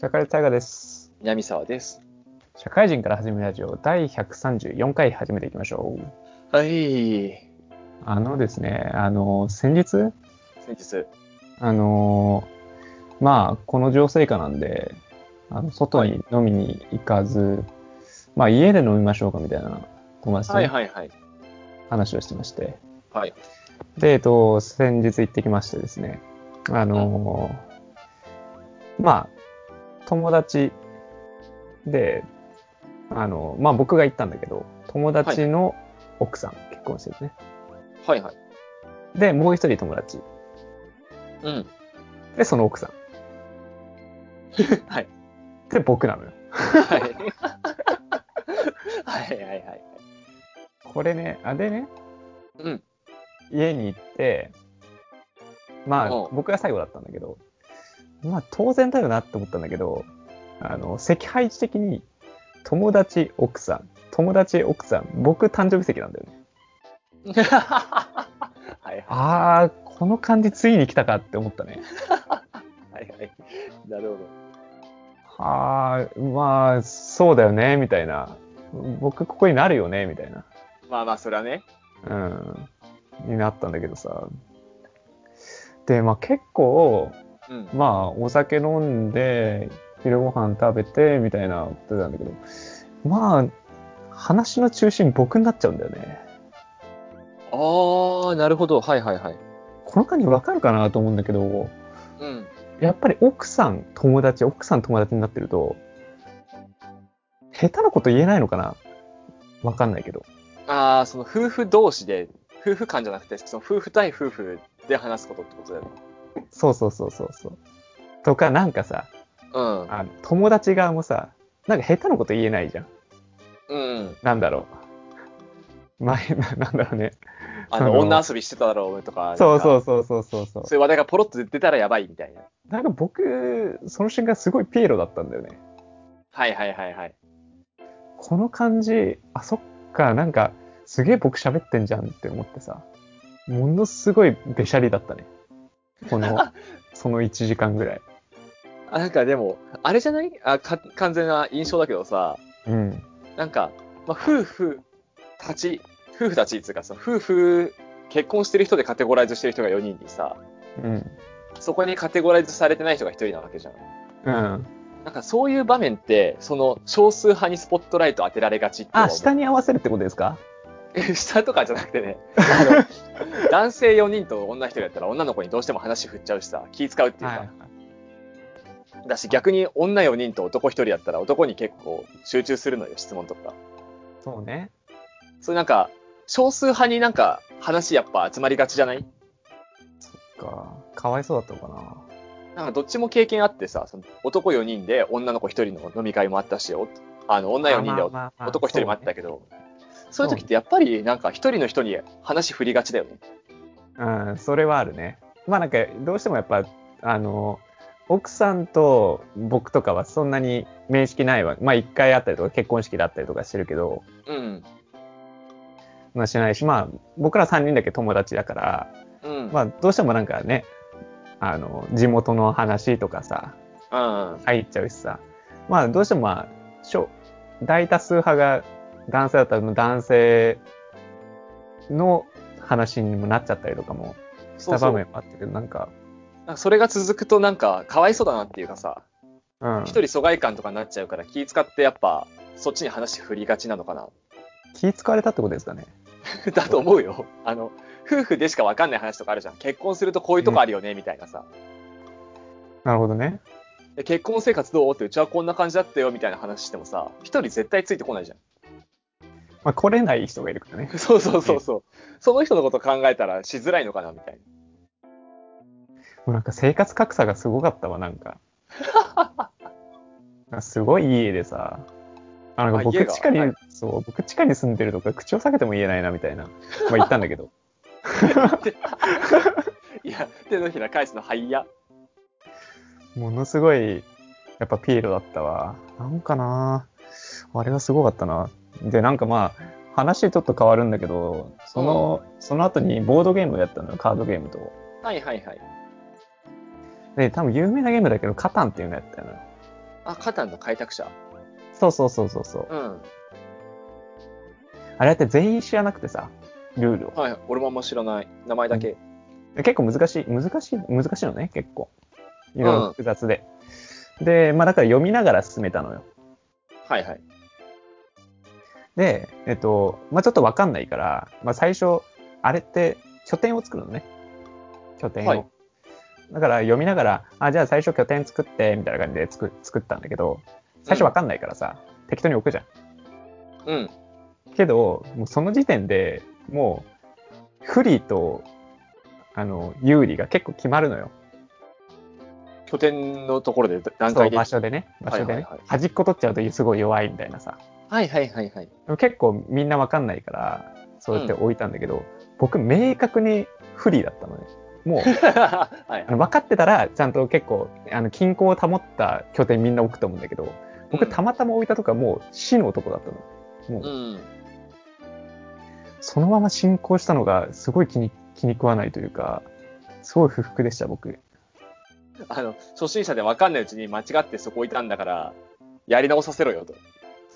社会大河です。南沢です。社会人から始めるラジオ第134回始めていきましょう。はい。あのですね、あの、先日、先日。あの、まあ、この情勢下なんで、あの外に飲みに行かず、まあ、家で飲みましょうかみたいな友達とはね、いはいはい。話をしてまして。はい。で、えっと、先日行ってきましてですね、あの、まあ、友達で、あの、まあ僕が行ったんだけど、友達の奥さん、結婚してるね。はいはい。で、もう一人友達。うん。で、その奥さん。はい。で、僕なのよ。はい。はいはいはい。これね、あ、でね、うん。家に行って、まあう、ん僕が最後だったんだけど、まあ当然だよなって思ったんだけど、あの、席配置的に、友達、奥さん、友達、奥さん、僕誕生日席なんだよね。はいはい。あー、この感じついに来たかって思ったね。はいはい。なるほあー、まあ、そうだよね、みたいな。僕ここになるよね、みたいな。ど。まあまあ、それはね。うん。になったんだけどさ。で、まあ結構、うん。まあ、お酒飲んで、昼ご飯食べて、みたいなことなんだけど、まあ、話の中心僕になっちゃうんだよね。ああ、なるほど。はいはいはい。この感じわかるかなと思うんだけど、うん。やっぱり奥さん友達、奥さん友達になってると、下手なこと言えないのかな？わかんないけど。ああ、その夫婦同士で、夫婦間じゃなくて、その夫婦対夫婦で話すことってことだよね。そうそうそうそうそう。とか、なんかさ、うん。あの友達側もさ、なんか下手なこと言えないじゃん。うん。なんだろう。前、な なんだろうね。あの女遊びしてただろうとか。。そうそううそうそうそうそう。そういう話題がポロッと出たらやばいみたいな。なんか僕、その瞬間すごいピエロだったんだよね。はいはいはいはい。この感じ、あ、そっか、なんか、すげえ僕喋ってんじゃんって思ってさ、ものすごいべしゃりだったね。この、その1時間ぐらい。あ、なんかでも、あれじゃない？あか完全な印象だけどさ、うん。なんか、まあ、夫婦たち、夫婦たちっていうかさ、夫婦、結婚してる人でカテゴライズしてる人が4人にさ、うん。そこにカテゴライズされてない人が1人なわけじゃん。うん。なんかそういう場面って、その少数派にスポットライト当てられがちってあ、下に合わせるってことですか？え 下とかじゃなくてね、男性4人と女1人だったら女の子にどうしても話振っちゃうしさ、気使うっていうか、だし逆に女4人と男1人だったら男に結構集中するのよ、質問とか。そうね。そうなんか、少数派になんか話やっぱ集まりがちじゃない？そっか。かわいそうだったのかなんかどっちも経験あってさ、その男4人で女の子1人の飲み会もあったし、おあの女な。4人でまあまあまあ男1人もあったけど。ど、そういう時ってやっぱりなんか1人の人に話振りがちだよね。うん、それはあるね。まあなんか、どうしてもやっぱ、あの、奥さんと僕とかはそんなに面識ないわ。まあ一回会ったりとか結婚式だったりとかしてるけど、うん。まあしないし、まあ僕ら3人だけ友達だから、うん。まあどうしてもなんかね、あの、地元の話とかさ、あ、うん。入っちゃうしさ、まあどうしてもまあ、大多数派が男性だったら男性の話にもなっちゃったりとかもした場面もあったけど、なんか、なんかそれが続くとなんかかわいそうだなっていうかさ、うん。一人疎外感とかになっちゃうから気使ってやっぱそっちに話振りがちなのかな。気使われたってことですかね。だと思うよ。あの、夫婦でしかわかんない話とかあるじゃん。結婚するとこういうとこあるよね、みたいなさ。なるほどね。で結婚生活どう？ってうちはこんな感じだったよ、みたいな話してもさ、一人絶対ついてこないじゃまあ来れない人がいるからね。ん。そうそうそうそう。その人のこと考えたらしづらいのかな、みたいもうなんか生活格差がすごかったわ、なんか。すごいいい家でさ、あなんかあ家が僕地下に、はいそう、僕地下に住んでるとか口を下げても言えないなみたいな。まあ 言ったんだけど。な。いや、手のひら返すのはいや。ものすごい、やっぱピエロだったわ。なんかなあれはすごかったな。で、なんかまあ、話ちょっと変わるんだけど、その、その後にボードゲームをやったのよ、カードゲームと。はいはいはい。で、多分有名なゲームだけど、カタンっていうのやったのよ。あ、カタンの開拓者？そうそうそうそうそう。うん。あれって全員知らなくてさ、ルールを。はい。俺もあんま知らない。名前だけ。結構難しい、難しい、難しいのね、結構。いろいろ複雑で。で、まあだから読みながら進めたのよ。はいはい。で、えっと、まあちょっとわかんないから、まあ最初、あれって拠点を作るのね。拠点を。はいだから読みながら、あ、じゃあ最初拠点作って、みたいな感じで作作ったんだけど、最初わかんないからさ、適当に置くじゃん。うん。けど、もうその時点でもう、不利と、あの、有利が結構決まるのよ。拠点のところで段階で。場所でね。場所でね。はいはいはい端っこ取っちゃうとすごい弱いみたいなさ。はいはいはいはい。でも結構みんなわかんないから、そうやって置いたんだけど、僕明確に不利だったのね。もう、はい分かってたら、ちゃんと結構、あの、均衡を保った拠点みんな置くと思うんだけど、僕うんたまたま置いたとこはもう死の男だったの。もう、うん。そのまま進行したのがすごい気に気に食わないというか、すごい不服でした、僕。あの、初心者で分かんないうちに間違ってそこいたんだから、やり直させろよと。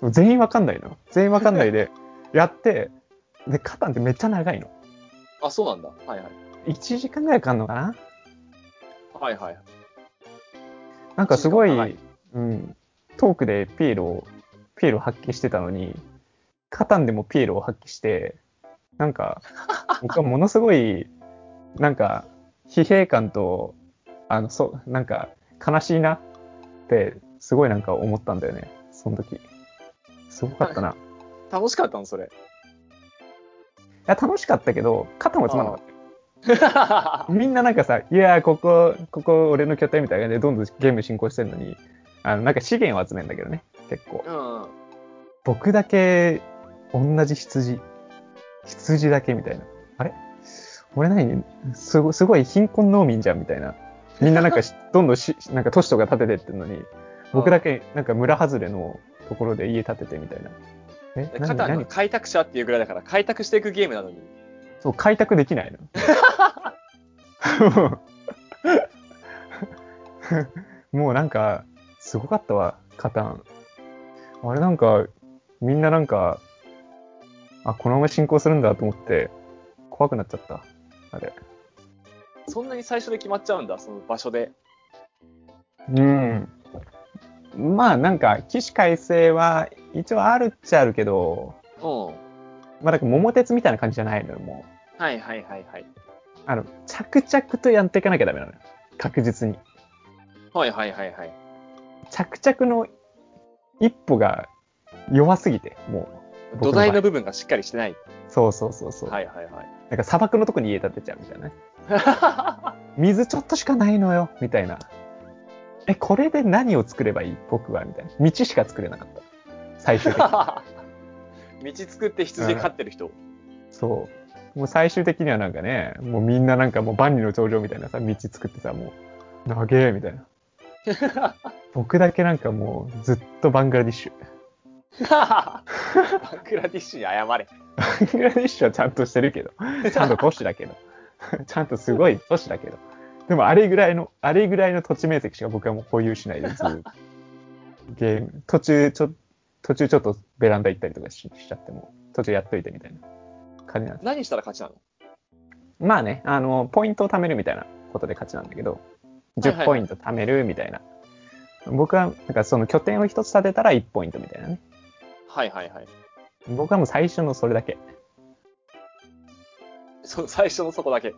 全員わかんないの。全員わかんないで、やって、で、カタンってめっちゃ長いの。あ、そうなんだ。はいはい。1時間ぐらいかかんのかな？はいはい。なんかすごい、うん、トークでピエロを、ピエロを発揮してたのに、カタンでもピエロを発揮して、なんか、僕はものすごい、なんか、疲弊感と、あの、そう、なんか、悲しいなって、すごいなんか思ったんだよね、その時。すごかったな。い 楽しかったのそれ。や、楽しかったけど、カタンはつまんなかった。はみんななんかさ、いやー、ここ、ここ俺の拠点みたいな感じでどんどんゲーム進行してるのに、あの、なんか資源を集めるんだけどね、結構。うん。僕だけ同じ羊。羊だけみたいな。あれ？俺何？すごすごい貧困農民じゃんみたいな。みんななんかし どんどんし、なんか都市とか建ててってんのに、僕だけなんか村外れのところで家建ててみたいな。えカタンの開拓者っていうぐらいだから、開拓していくゲームなのに。そう、開拓できないの。もうなんか、すごかったわ、カタン。あれなんか、みんななんか、あ、このまま進行するんだと思って、怖くなっちゃった。あれ。そんなに最初で決まっちゃうんだ、その場所で。うん。まあなんか、起死回生は一応あるっちゃあるけど、うん。まあなんか桃鉄みたいな感じじゃないのよ、もう。はいはいはいはい。あの、着々とやっていかなきゃダメなのよ。確実に。はいはいはいはい。着々の一歩が弱すぎて、もう。土台の部分がしっかりしてない。そうそうそうそう。はいはいはい。なんか砂漠のとこに家建てちゃうみたいなね。水ちょっとしかないのよ、みたいな。え、これで何を作ればいい？僕は、みたいな。道しか作れなかった。最終的に。道作って羊飼ってる人。そう。もう最終的にはなんかね、もうみんななんかもう万里の長城みたいなさ、道作ってさ、もう、長え、みたいな。僕だけなんかもうずっとバングラディッシュ。バングラディッシュに謝れ。バングラディッシュはちゃんとしてるけど、ちゃんと都市だけど、ちゃんとすごい都市だけど。でもあれぐらいの、あれぐらいの土地面積しか僕はもう保有しないでずっと ゲーム、途中ちょ、途中ちょっとベランダ行ったりとかししちゃっても、途中やっといてみたいな感じなんです。何したら勝ちなの？まあね、あの、ポイントを貯めるみたいなことで勝ちなんだけど、はいはい10ポイント貯めるみたいな。僕は、なんかその拠点を一つ建てたら1ポイントみたいなね。はいはいはい。僕はもう最初のそれだけ。そ 最初のそこだけ。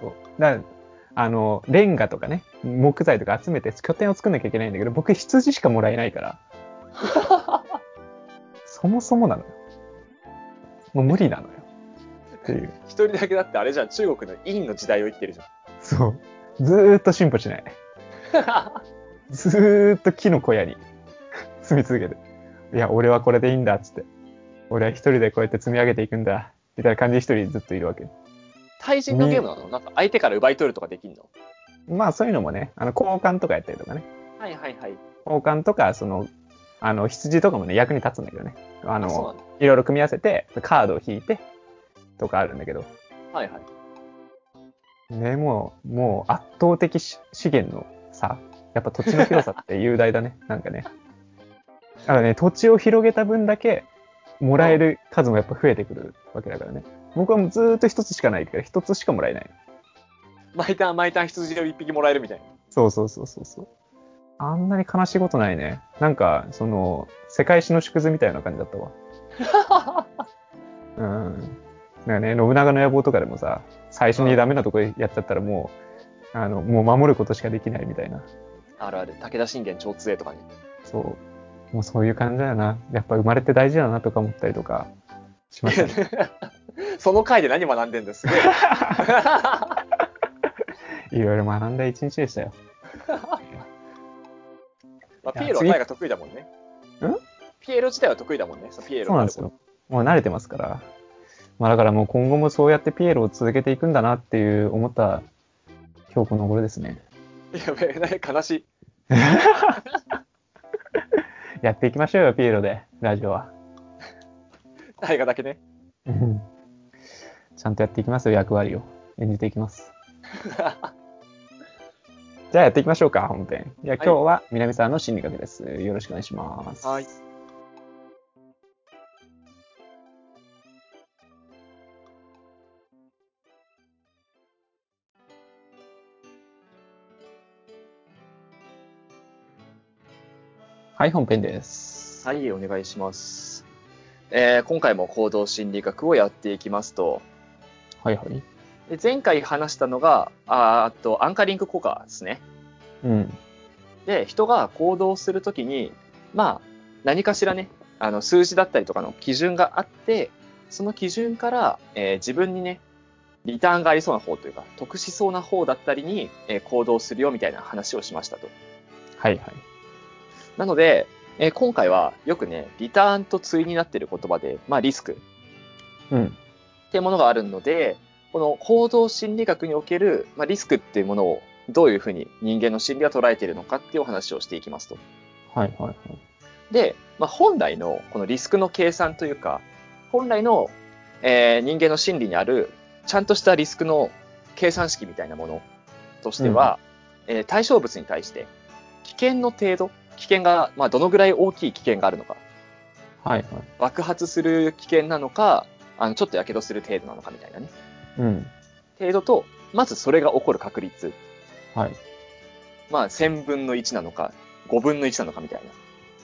そう。だからあの、レンガとかね、木材とか集めて拠点を作んなきゃいけないんだけど、僕羊しかもらえないから。そもそもなのよ。もう無理なのよ。っていう。一人だけだってあれじゃん、中国の陰の時代を生きてるじそう。ずーっと進歩しない。ゃん。ずーっと木の小屋に住み続けて。いや、俺はこれでいいんだ、っつって。俺は一人でこうやって積み上げていくんだ。みたいな感じで一人ずっといるわけ。対人のゲームなの？なんか相手から奪い取るとかできんの？まあそういうのもね、あの、交換とかやったりとかね。はいはいはい。交換とか、その、あの、羊とかもね、役に立つんだけどね。あの。いろいろ組み合わせて、カードを引いて、とかあるんだけど。はいはい。ね、もう、もう圧倒的し資源の差やっぱ土地の広さって雄大だね。なんかね。だからね、土地を広げた分だけ、もらえる数もやっぱ増えてくるわけだからね。僕はもうずーっと一つしかないから、一つしかもらえない。毎ターン毎ターン羊を一匹もらえるみたいな。そうそうそうそうそう。あんなに悲しいことないね。なんか、その、世界史の縮図みたいな感じだったわ。うん。なんかね、信長の野望とかでもさ、最初にダメなとこやっちゃったらもう、あの、もう守ることしかできないみたいな。あるある。武田信玄超強いとかね。そう。もうそういう感じだよな。やっぱ生まれて大事だなとか思ったりとかしましたね。その回で何学んでんです？ごい。いろいろ学んだ一日でしたよ。まあ、ピエロは大が得意だもんね。ん？ピエロ自体は得意だもんね。そうピエロそうなんですよ。もう慣れてますから。まあだからもう今後もそうやってピエロを続けていくんだなっていう思った今日この頃ですね。やべえ、な悲しい。やっていきましょうよ、ピエロで、ラジオは。大河だけね。うんちゃんとやっていきますよ、役割を。演じていきます。じゃあやっていきましょうか、本編。じゃあ今日は南さんの心理学です。よろしくお願いします。はい。はい、本編です。はい、お願いします。えー今回も行動心理学をやっていきますと、はいはい。で前回話したのが、あと、アンカリング効果ですね。うん。で、人が行動するときに、まあ、何かしらね、あの、数字だったりとかの基準があって、その基準から、えー自分にね、リターンがありそうな方というか、得しそうな方だったりに、えー行動するよみたいな話をしましたと。はいはい。なので、えー今回はよくね、リターンと対になっている言葉で、まあリスクうん。っていうものがあるので、この行動心理学における、まあ、リスクっていうものをどういうふうに人間の心理が捉えているのかっていうお話をしていきますと。はいはいはい。で、まあ、本来のこのリスクの計算というか、本来の、えー人間の心理にあるちゃんとしたリスクの計算式みたいなものとしては、えー対象物に対して危険の程度、危険が、まあ、どのぐらい大きい危険があるのか、はいはい。爆発する危険なのか、あのちょっと火傷する程度なのかみたいなね。うん。程度と、まずそれが起こる確率。はい。まあ、1000分の1なのか、5分の1なのかみたい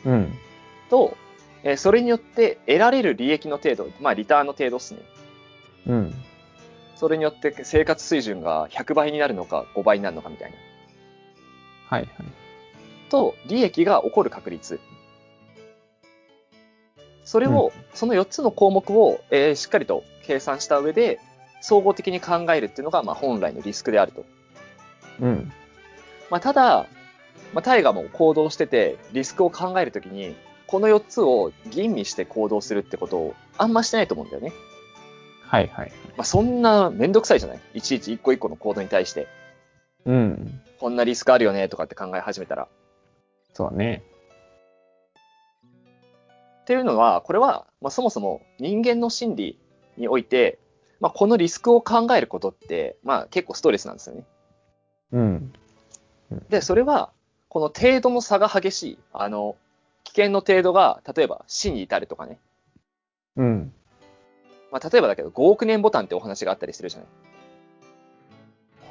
な。うん。と、えーそれによって得られる利益の程度、まあ、リターンの程度ですね。うん。それによって生活水準が100倍になるのか、5倍になるのかみたいな。はいはい。と、利益が起こる確率。それを、その4つの項目を、えーしっかりと計算した上で、総合的に考えるっていうのが、まあ、本来のリスクであると。うん。まあ、ただ、まあ、タイガも行動してて、リスクを考えるときに、この4つを吟味して行動するってことをあんましてないと思うんだよね。はいはい。まあ、そんなめんどくさいじゃない？いちいち一個一個の行動に対して、うん。こんなリスクあるよねとかって考え始めたら。そうだね。っていうのは、これは、まあ、そもそも人間の心理において、まあ、このリスクを考えることって、まあ、結構ストレスなんですよね。うん。で、それは、この程度の差が激しい、あの、危険の程度が、例えば死に至るとかね。うん。まあ、例えばだけど、5億年ボタンってお話があったりするじゃない。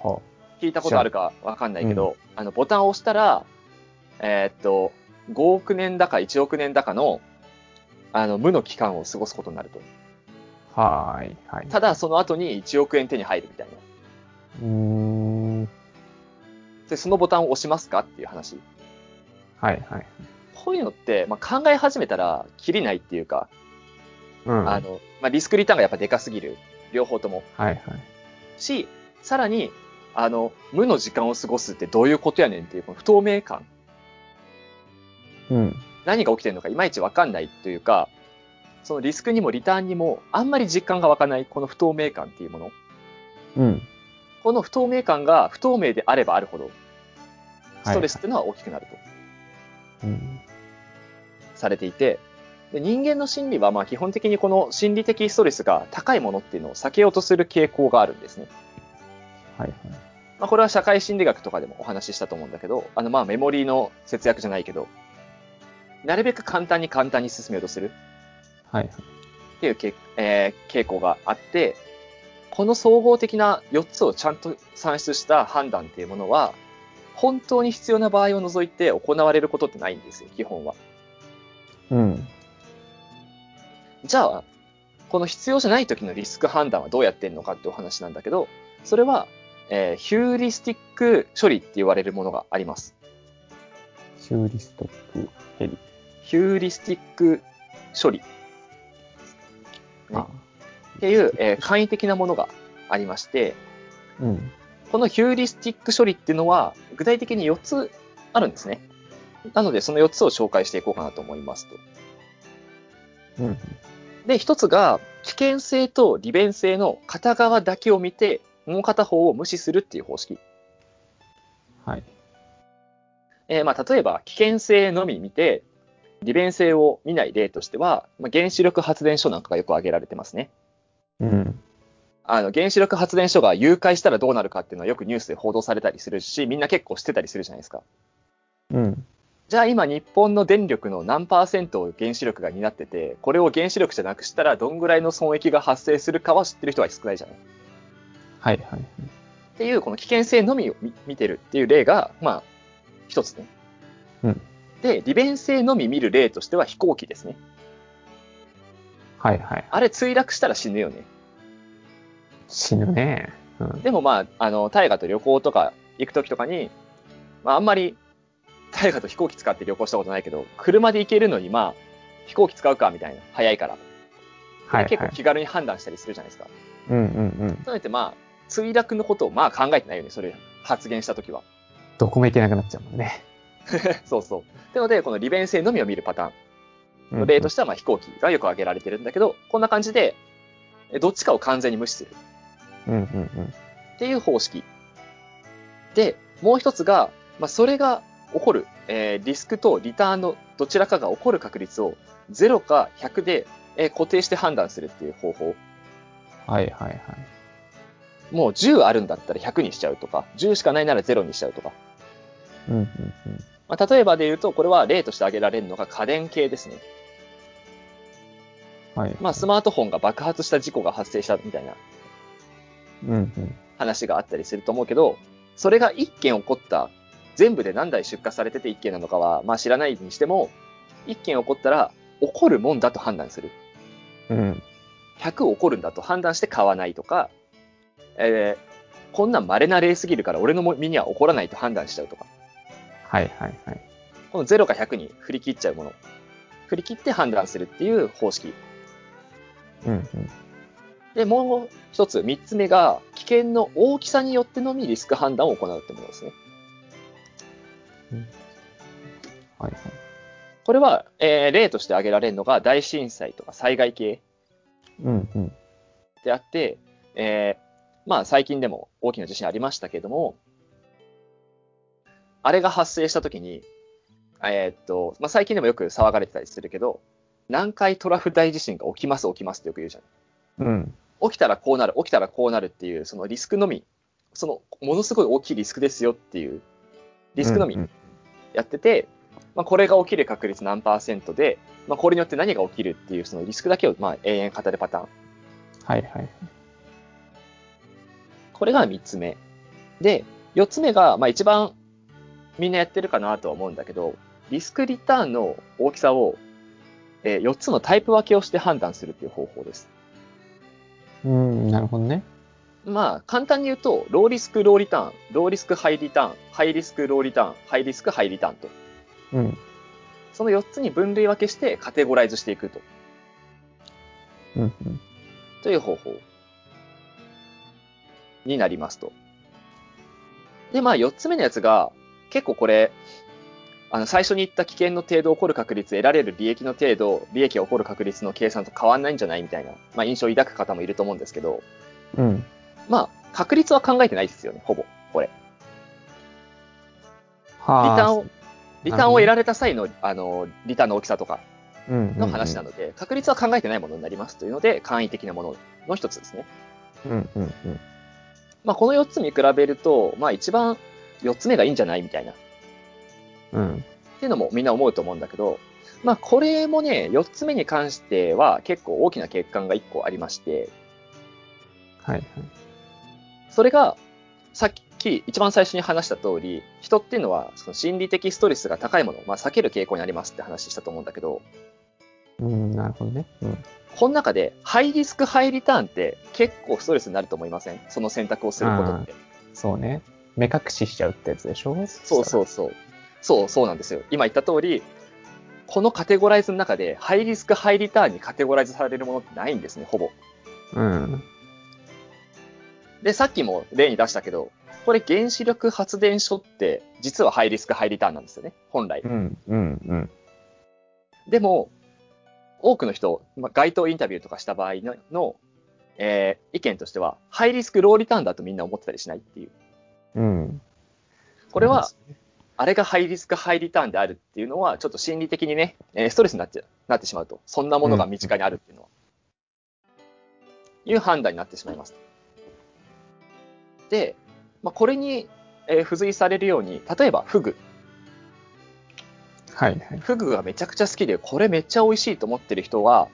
は聞いたことあるかわかんないけど、あの、ボタンを押したら、えーっと、5億年だか1億年だかの、あの、無の期間を過ごすことになると。あ。はーい。はい。ただ、その後に1億円手に入るみたいな。うーん。で、そのボタンを押しますかっていう話。はいはい。こういうのって、まあ、考え始めたら、きりないっていうか、うん。あの、まあ、リスクリターンがやっぱでかすぎる。両方とも。はいはい。し、さらに、あの、無の時間を過ごすってどういうことやねんっていう、この不透明感。うん。何が起きてるのかいまいちわかんないというか、そのリスクにもリターンにもあんまり実感が湧かないこの不透明感っていうもの。うん。この不透明感が不透明であればあるほど、はいストレスっていうのは大きくなるとうん。されていて、で人間の心理はまあ基本的にこの心理的ストレスが高いものっていうのを避けようとする傾向があるんですね。はいはい。まあ、これは社会心理学とかでもお話ししたと思うんだけど、あの、まあ、メモリーの節約じゃないけど、なるべく簡単に簡単に進めようとするはい。っていうけ、えー傾向があって、この総合的な4つをちゃんと算出した判断っていうものは、本当に必要な場合を除いて行われることってないんですよ、基本は。うん。じゃあ、この必要じゃない時のリスク判断はどうやってんのかってお話なんだけど、それは、えーヒューリスティック処理って言われるものがあります。シューリストップヘリ。ヒューリスティック処理ねあっていう、えー簡易的なものがありまして、うん。このヒューリスティック処理っていうのは、具体的に4つあるんですね。なので、その4つを紹介していこうかなと思いますと。うん。で、1つが、危険性と利便性の片側だけを見て、もう片方を無視するっていう方式。はい。えーまあ、例えば、危険性のみ見て、利便性を見ない例としては、まあ、原子力発電所なんかがよく挙げられてますね。うん。あの、原子力発電所が誘拐したらどうなるかっていうのはよくニュースで報道されたりするし、みんな結構知ってたりするじゃないですか。うん。じゃあ今日本の電力の何パーセントを原子力が担ってて、これを原子力じゃなくしたらどんぐらいの損益が発生するかは知ってる人は少ないじゃない。はいはい。っていう、この危険性のみを見見てるっていう例が、まあ、一つね。うんで、利便性のみ見る例としては飛行機ですね。はいはい。あれ墜落したら死ぬよね。死ぬね。うん。でもまあ、あの、大河と旅行とか行くときとかに、まああんまり大河と飛行機使って旅行したことないけど、車で行けるのにまあ、飛行機使うかみたいな。早いから。はいはい。結構気軽に判断したりするじゃないですか。うんうんうん。そうやってまあ、墜落のことをまあ考えてないよね、それ発言したときは。どこも行けなくなっちゃうもんね。そうそう。ってので、この利便性のみを見るパターン例としてはまあ飛行機がよく挙げられてるんだけど、こんな感じで、えどっちかを完全に無視するうんうんうん。っていう方式。で、もう一つが、まあ、それが起こる、えーリスクとリターンのどちらかが起こる確率を0か100で、えー固定して判断するっていう方法。はいはいはい。もう10あるんだったら100にしちゃうとか、10しかないなら0にしちゃうとか。うんうんうん。まあ、例えばで言うと、これは例として挙げられるのが家電系ですね。はい。まあ、スマートフォンが爆発した事故が発生したみたいなうんうん。話があったりすると思うけど、それが1件起こった、全部で何台出荷されてて1件なのかは、まあ知らないにしても、1件起こったら、起こるもんだと判断する。うん。100起こるんだと判断して買わないとか、えーこんなん稀な例すぎるから俺の身には起こらないと判断しちゃうとか、はいはいはい。この0か100に振り切っちゃうもの。振り切って判断するっていう方式。うんうん。で、もう一つ、三つ目が、危険の大きさによってのみリスク判断を行うってものですね。はいはい。これは、えー例として挙げられるのが大震災とか災害系うんうん。であって、えーまあ最近でも大きな地震ありましたけども、あれが発生した時に、えーっと、まあ最近でもよく騒がれてたりするけど、南海トラフ大地震が起きます起きますってよく言うじゃん。うん。起きたらこうなる、起きたらこうなるっていう、そのリスクのみ、そのものすごい大きいリスクですよっていう、リスクのみうんうんやってて、まあ、これが起きる確率何パーセントで、まあ、これによって何が起きるっていうそのリスクだけをまあ永遠語るパターン。はいはい。これが3つ目。で、4つ目が、まあ、一番みんなやってるかなとは思うんだけど、リスクリターンの大きさを、え4つのタイプ分けをして判断するっていう方法です。うん、なるほどね。まあ、簡単に言うと、ローリスク、ローリターン、ローリスク、ハイリターン、ハイリスク、ローリターン、ハイリスク、ハイリターンと。うん。その4つに分類分けしてカテゴライズしていくと。うんうん。という方法になりますと。で、まあ、4つ目のやつが、結構これ、あの、最初に言った危険の程度起こる確率、得られる利益の程度、利益が起こる確率の計算と変わんないんじゃないみたいな、まあ、印象を抱く方もいると思うんですけど、うん。まあ、確率は考えてないですよね、ほぼ、これ。はリターンを、リターンを得るられた際の、あの、リターンの大きさとかの話なの。ので、確率は考えてないものになりますというので、簡易的なものの一つですね。うんうんうん。まあ、この4つに比べると、まあ、一番4つ目がいいんじゃない？みたいな。うん。っていうのもみんな思うと思うんだけど、まあ、これもね、4つ目に関しては結構大きな欠陥が1個ありまして、はいはい。それが、さっき一番最初に話した通り、人っていうのはその心理的ストレスが高いものを、まあ、避ける傾向にありますって話したと思うんだけど、うん、なるほどね。うん。この中でハイリスクハイリターンって結構ストレスになると思いません？その選択をすることって。そうね。目隠ししちゃうってやつでしょ？そうそうそう。そう、そうなんですよ。今言った通り、このカテゴライズの中で、ハイリスク、ハイリターンにカテゴライズされるものってないんですね、ほぼ。う。うん。で、さっきも例に出したけど、これ原子力発電所って、実はハイリスク、ハイリターンなんですよね、本来う。ん、うん、うん。でも、多くの人、まあ、街頭インタビューとかした場合の、のえー意見としては、ハイリスク、ローリターンだとみんな思ってたりしないっていう。うん。これは、あれがハイリスク、ハイリターンであるっていうのは、ちょっと心理的にね、えーストレスになってなってしまうと。そんなものが身近にあるっていうのは。いう判断になってしまいます。で、まあ、これに、えー付随されるように、例えばフグ。はいはい。フグがめちゃくちゃ好きで、これめっちゃ美味しいと思ってる人は、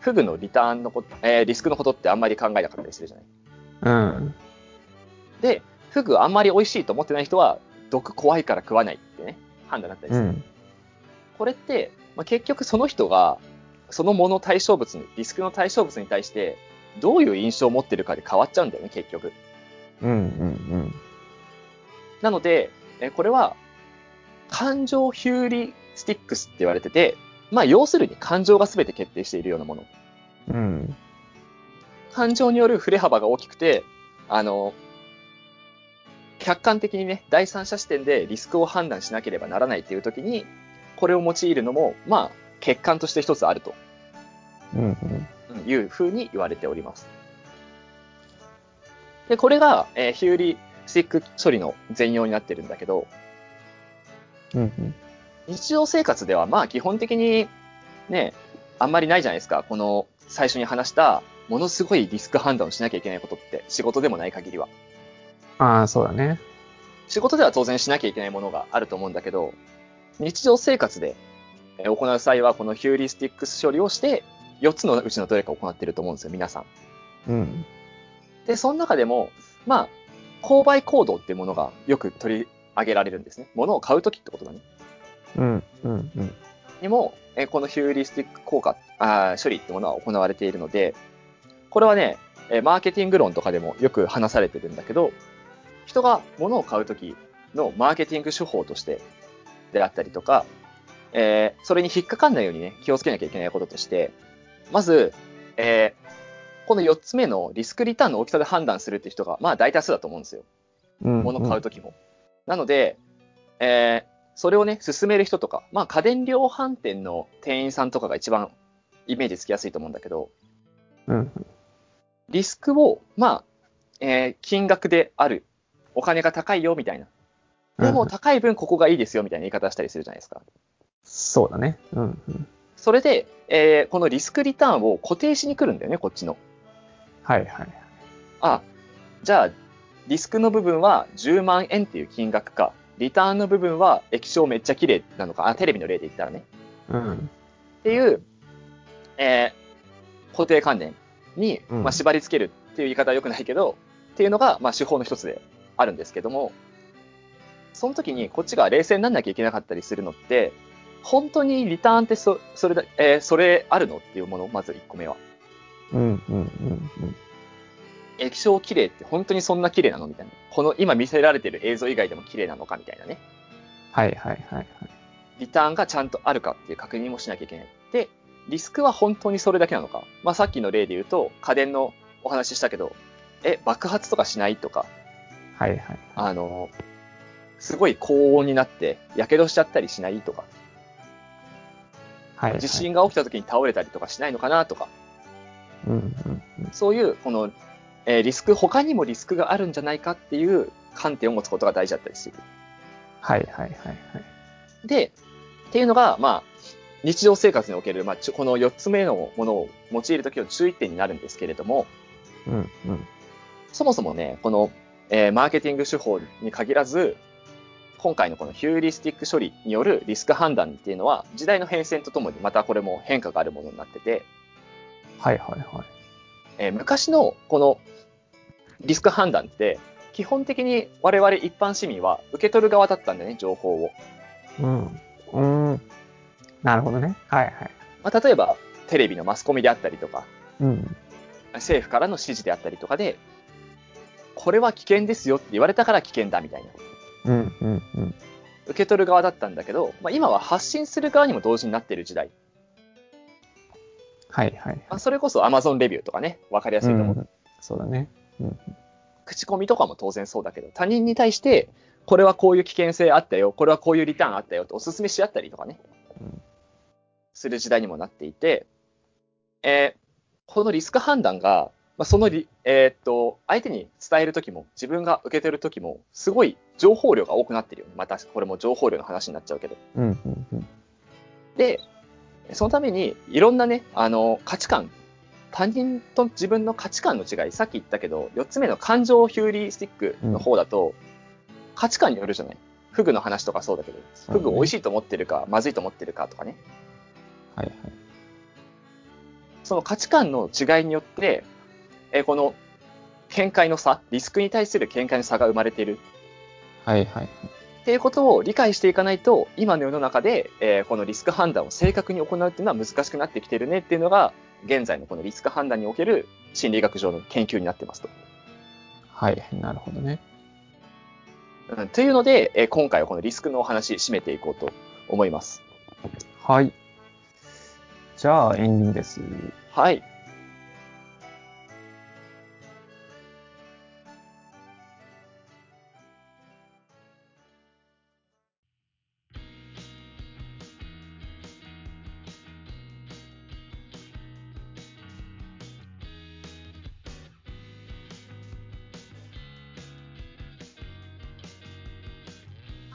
フグのリターンのこと、えーリスクのことってあんまり考えなかったりするじゃない。うん。で、フグあんまり美味しいと思ってない人は、毒怖いから食わないってね、判断になったりする。うん。これって、まあ、結局その人が、そのもの対象物に、リスクの対象物に対して、どういう印象を持ってるかで変わっちゃうんだよね、結局。うん、うん、なので、えこれは、感情ヒューリスティックスって言われてて、まあ、要するに感情が全て決定しているようなもの。うん。うん。感情による振れ幅が大きくて、あの、客観的にね、第三者視点でリスクを判断しなければならないっていう時に、これを用いるのも、まあ、欠陥として一つあるというふうに言われております。で、これが、えーヒューリスティック処理の全容になってるんだけど、うん、うん。日常生活ではまあ基本的にね、あんまりないじゃないですか。この最初に話した、ものすごいリスク判断をしなきゃいけないことって仕事でもない限りは。ああ、そうだね。仕事では当然しなきゃいけないものがあると思うんだけど、日常生活でえー行う際はこのヒューリスティックス処理をして、4つのうちのどれかを行っていると思うんですよ、皆さん。うん。で、その中でも、まあ、購買行動っていうものがよく取り上げられるんですね。物を買うときってことだね。うん、うん、うん。にも、えーこのヒューリスティック効果、あー処理ってものは行われているので、これはね、えーマーケティング論とかでもよく話されてるんだけど、人が物を買うときのマーケティング手法としてであったりとか、えーそれに引っかかんないようにね、気をつけなきゃいけないこととして、まず、えーこの4つ目のリスクリターンの大きさで判断するって人が、まあ大多数だと思うんですよ。うん。物買うときも。なので、えーそれをね、進める人とか、まあ家電量販店の店員さんとかが一番イメージつきやすいと思うんだけど、うん。リスクを、まあ、えー金額である。お金が高いよ、みたいな。でもうん高い分ここがいいですよ、みたいな言い方したりするじゃないですか。そうだね。うん、うん。それで、えーこのリスクリターンを固定しに来るんだよね、こっちの。はい、はい。あ、じゃあ、リスクの部分は10万円っていう金額か、リターンの部分は液晶めっちゃ綺麗なのか、あ、テレビの例で言ったらね。うん。っていう、えー固定観念に、うんまあ、縛り付けるっていう言い方は良くないけど、っていうのが、まあ、手法の一つであるんですけども、その時にこっちが冷静にならなきゃいけなかったりするのって、本当にリターンってそそれだ、えーそれあるのっていうもの、まず1個目は。うん、うん、うん。液晶綺麗って本当にそんな綺麗なの？みたいな。この今見せられてる映像以外でも綺麗なのか？みたいなね。はい、はい、はい、はい。リターンがちゃんとあるかっていう確認もしなきゃいけない。で、リスクは本当にそれだけなのか？まあさっきの例で言うと、家電のお話ししたけど、え、爆発とかしないとか、はい、はい。あの、すごい高温になって、火傷しちゃったりしないとか、はい、はい。地震が起きた時に倒れたりとかしないのかなとか、うん、うん、うん。そういう、この、えーリスク、他にもリスクがあるんじゃないかっていう観点を持つことが大事だったりする。はい、はい、はい、はい。で、っていうのが、まあ、日常生活における、まあ、この4つ目のものを用いるときの注意点になるんですけれども、うん、うん。そもそもね、この、えーマーケティング手法に限らず、今回のこのヒューリスティック処理によるリスク判断っていうのは、時代の変遷とともにまたこれも変化があるものになってて、はいはいはい。えー昔のこのリスク判断って、基本的に我々一般市民は受け取る側だったんだよね、情報を。うん。うん。なるほどね。はいはい。まあ、例えば、テレビのマスコミであったりとか、うん。政府からの指示であったりとかで、これは危険ですよって言われたから危険だみたいな。うんうんうん。受け取る側だったんだけど、まあ、今は発信する側にも同時になっている時代。はいはい。まあ、それこそ Amazon レビューとかね、わかりやすいと思う。うんそうだね。うん。口コミとかも当然そうだけど、他人に対して、これはこういう危険性あったよ、これはこういうリターンあったよってお勧めし合ったりとかね、うんする時代にもなっていて、えーこのリスク判断が、まあ、そのリ、えーっと、相手に伝えるときも、自分が受けてるときも、すごい情報量が多くなってるよね。また、これも情報量の話になっちゃうけど。うんうんうん。で、そのために、いろんなね、あの、価値観、他人と自分の価値観の違い、さっき言ったけど、4つ目の感情ヒューリスティックの方だと、価値観によるじゃない？フグの話とかそうだけど、フグ美味しいと思ってるか、まずいと思ってるかとかね。はいはい。その価値観の違いによって、えーこの見解の差、リスクに対する見解の差が生まれているはいはいはい。っていうことを理解していかないと、今の世の中で、えーこのリスク判断を正確に行うっていうのは難しくなってきてるねっていうのが、現在のこのリスク判断における心理学上の研究になってますと。はい、なるほどね。うん、というので、えー今回はこのリスクのお話、締めていこうと思います。はい。じゃあ、エンディングです。はい。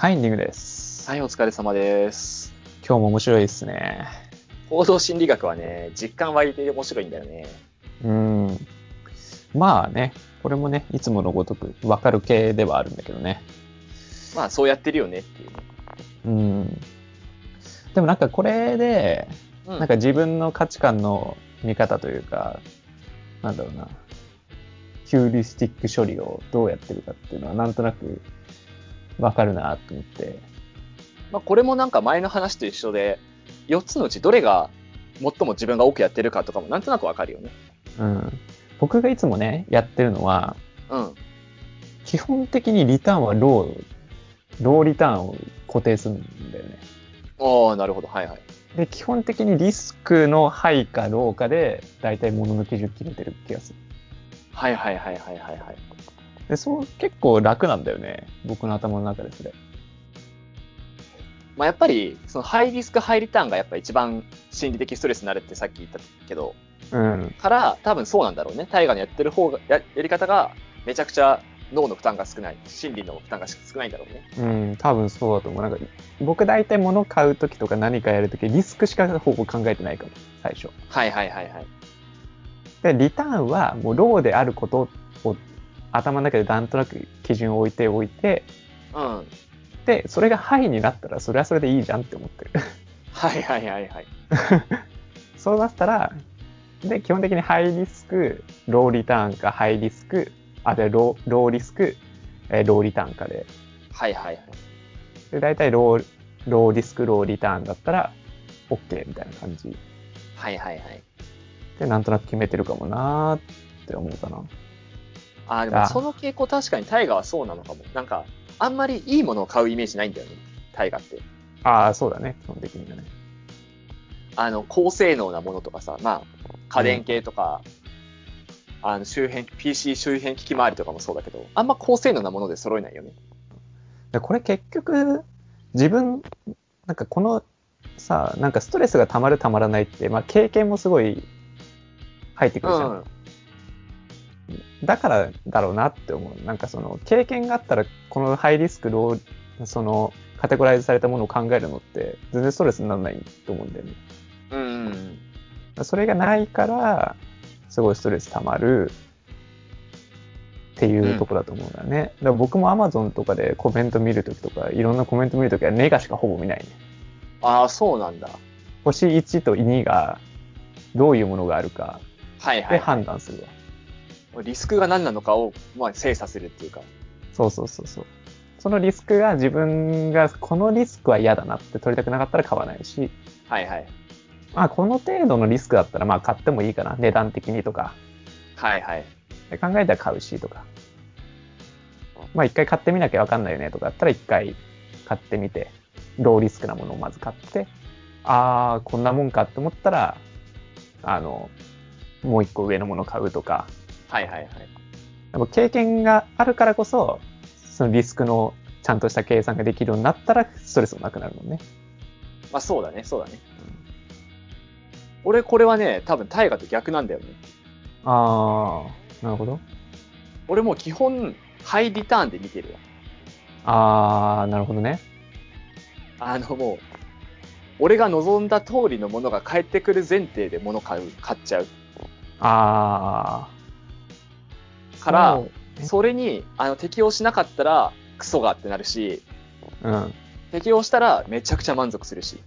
はい、エンディングです。はい、お疲れ様です。今日も面白いですね。行動心理学はね、実感湧いて面白いんだよね。うん。まあね、これもね、いつものごとくわかる系ではあるんだけどね。まあ、そうやってるよねっていうね。うん。でもなんかこれで、うんなんか自分の価値観の見方というか、なんだろうな、ヒューリスティック処理をどうやってるかっていうのはなんとなくわかるなと思って。まあ、これもなんか前の話と一緒で、4つのうちどれが最も自分が多くやってるかとかもなんとなくわかるよね。うん。僕がいつもね、やってるのは、うん。基本的にリターンはロー、ローリターンを固定するんだよね。ああ、なるほど。はいはい。で、基本的にリスクのハイかローかで、だいたい物の基準決めてる気がする。はいはいはいはいはいはい。で、そう、結構楽なんだよね。僕の頭の中でそれ。まあ、やっぱり、そのハイリスクハイリターンがやっぱ一番心理的ストレスになるってさっき言ったけど、うん。から多分そうなんだろうね。大河のやってる方が、ややり方がめちゃくちゃ脳の負担が少ない。心理の負担が少ないんだろうね。うん、多分そうだと思う。なんか、僕大体物買うときとか何かやるとき、リスクしかほぼ考えてないかも、最初。はいはいはいはい。で、リターンはもうローであることを頭の中でなんとなく基準を置いておいて、うん。で、それがハイになったら、それはそれでいいじゃんって思ってる。はいはいはいはい。そうなったら、で、基本的にハイリスク、ローリターンかハイリスク、あ、で、ロー、ローリスク、えーローリターンかで、はいはいはい。で、大体ロー、ローリスク、ローリターンだったら、OK みたいな感じはいはいはい。で、なんとなく決めてるかもなーって思うかな。ああ、でもその傾向確かにタイガはそうなのかも。なんか、あんまりいいものを買うイメージないんだよね。タイガって。ああ、そうだね、基本的にはね。あの、高性能なものとかさ、まあ、家電系とか、あの、周辺、PC 周辺機器周りとかもそうだけど、あんま高性能なもので揃えないよね。でこれ結局、自分、なんかこのさ、なんかストレスが溜まる溜まらないって、まあ経験もすごい入ってくるじゃん。うん。だからだろうなって思う。なんかその経験があったら、このハイリスク、ロー、そのカテゴライズされたものを考えるのって全然ストレスにならないと思うんだよね。うん。それがないから、すごいストレス溜まる。っていうとこだと思うんだよね。だから僕も Amazon とかでコメント見るときとか、いろんなコメント見るときはネガしかほぼ見ないね。ああ、そうなんだ。星1と2がどういうものがあるかではいはい。判断するわ。リスクが何なのかを、まあ、精査するっていうか。そうそうそうそう。そのリスクが自分がこのリスクは嫌だなって取りたくなかったら買わないし、はいはい。まあこの程度のリスクだったらまあ買ってもいいかな、値段的にとか。はいはい。で考えたら買うしとか。まあ一回買ってみなきゃわかんないよねとかだったら一回買ってみて、ローリスクなものをまず買って、ああ、こんなもんかって思ったら、あの、もう一個上のものを買うとか、はいはいはい。やっぱ経験があるからこそ、そのリスクのちゃんとした計算ができるようになったら、ストレスもなくなるもんね。まあそうだね、そうだね。俺これはね、多分大河と逆なんだよね。ああ、なるほど。俺もう基本、ハイリターンで見てるわ。ああ、なるほどね。あのもう、俺が望んだ通りのものが返ってくる前提で物買う、買っちゃう。ああ。からそれにあの適応しなかったらクソがってなるし、うん。適応したらめちゃくちゃ満足するし。